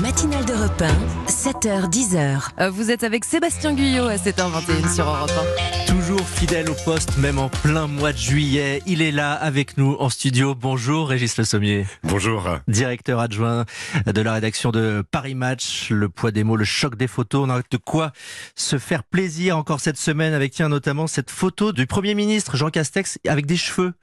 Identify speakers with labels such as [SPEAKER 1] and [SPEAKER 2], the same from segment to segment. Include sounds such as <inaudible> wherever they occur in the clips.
[SPEAKER 1] Matinale d'Europe 1, 7h10h.
[SPEAKER 2] Euh, Vous êtes avec Sébastien Guyot à 7h21 sur Europe
[SPEAKER 3] Toujours fidèle au poste, même en plein mois de juillet. Il est là avec nous en studio. Bonjour Régis Le Sommier,
[SPEAKER 4] Bonjour.
[SPEAKER 3] directeur adjoint de la rédaction de Paris Match. Le poids des mots, le choc des photos. On a de quoi se faire plaisir encore cette semaine avec, tiens, notamment cette photo du Premier ministre Jean Castex avec des cheveux.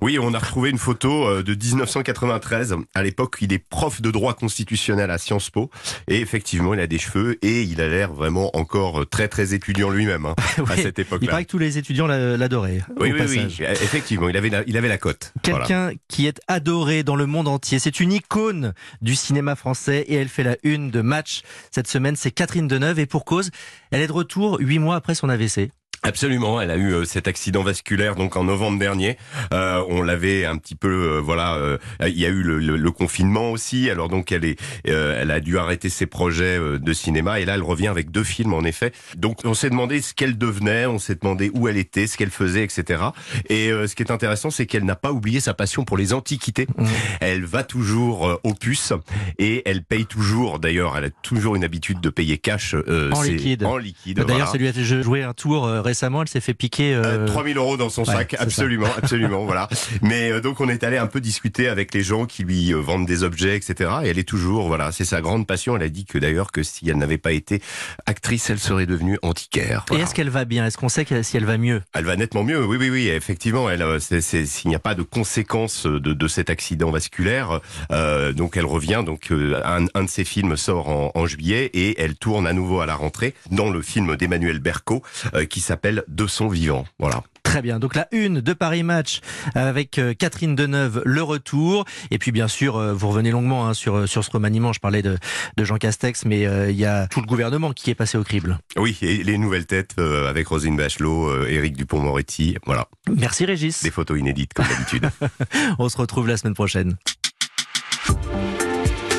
[SPEAKER 4] Oui, on a retrouvé une photo euh, de 1993. À l'époque, il est prof de droit constitutionnel à Sciences Po. Et effectivement, il a des cheveux et il a l'air vraiment encore très très étudiant lui-même hein, <laughs> à cette époque-là.
[SPEAKER 3] Paraît que tous les étudiants l'a- l'adoraient.
[SPEAKER 4] Oui, oui, oui,
[SPEAKER 3] passage.
[SPEAKER 4] effectivement, il avait la, il avait la cote. Voilà.
[SPEAKER 3] Quelqu'un qui est adoré dans le monde entier. C'est une icône du cinéma français et elle fait la une de match cette semaine. C'est Catherine Deneuve et pour cause, elle est de retour huit mois après son AVC.
[SPEAKER 4] Absolument, elle a eu euh, cet accident vasculaire donc en novembre dernier. Euh, on l'avait un petit peu, euh, voilà, euh, il y a eu le, le- le confinement aussi. Alors donc elle est, euh, elle a dû arrêter ses projets euh, de cinéma et là elle revient avec deux films en effet. Donc on s'est demandé ce qu'elle devenait, on s'est demandé où elle était, ce qu'elle faisait, etc. Et euh, ce qui est intéressant, c'est qu'elle n'a pas oublié sa passion pour les antiquités.
[SPEAKER 3] Mmh.
[SPEAKER 4] Elle va toujours euh, au puces et elle paye toujours. D'ailleurs, elle a toujours une habitude de payer cash euh,
[SPEAKER 3] En liquide.
[SPEAKER 4] En liquide.
[SPEAKER 3] D'ailleurs,
[SPEAKER 4] voilà.
[SPEAKER 3] ça lui a jouer un tour euh, récemment. Elle s'est fait piquer. euh,
[SPEAKER 4] Euh, 3000 euros dans son
[SPEAKER 3] ouais,
[SPEAKER 4] sac,
[SPEAKER 3] ça.
[SPEAKER 4] absolument, <laughs> absolument, voilà. Mais euh, donc on est allé un peu discuter avec les gens qui lui euh, vendent des objets, etc. Et elle est toujours, voilà, c'est sa grande passion. Elle a dit que d'ailleurs que si elle n'avait pas été actrice, elle serait devenue antiquaire.
[SPEAKER 3] Et est-ce qu'elle va bien? Est-ce qu'on sait si elle va mieux?
[SPEAKER 4] Elle va nettement mieux, oui, oui, oui, effectivement. Elle, euh, s'il n'y a pas de conséquences de, de cet accident vasculaire, euh, donc elle revient. Donc euh, un, un de ses films sort en, en juillet et elle tourne à nouveau à la rentrée dans le film d'Emmanuel Berco euh, qui s'appelle De son vivant. Voilà.
[SPEAKER 3] Très bien. Donc la une de Paris Match avec euh, Catherine Deneuve, le retour. Et puis bien sûr, euh, vous revenez longuement hein, sur, sur ce remaniement. Je parlais de, de Jean Castex, mais euh, il y a tout le gouvernement qui est passé au crible.
[SPEAKER 4] Oui, et les nouvelles têtes euh, avec Rosine Bachelot, euh, Éric Dupont-Moretti, voilà,
[SPEAKER 3] Merci Régis.
[SPEAKER 4] des photos inédites comme d'habitude. <laughs>
[SPEAKER 3] On se retrouve la semaine prochaine.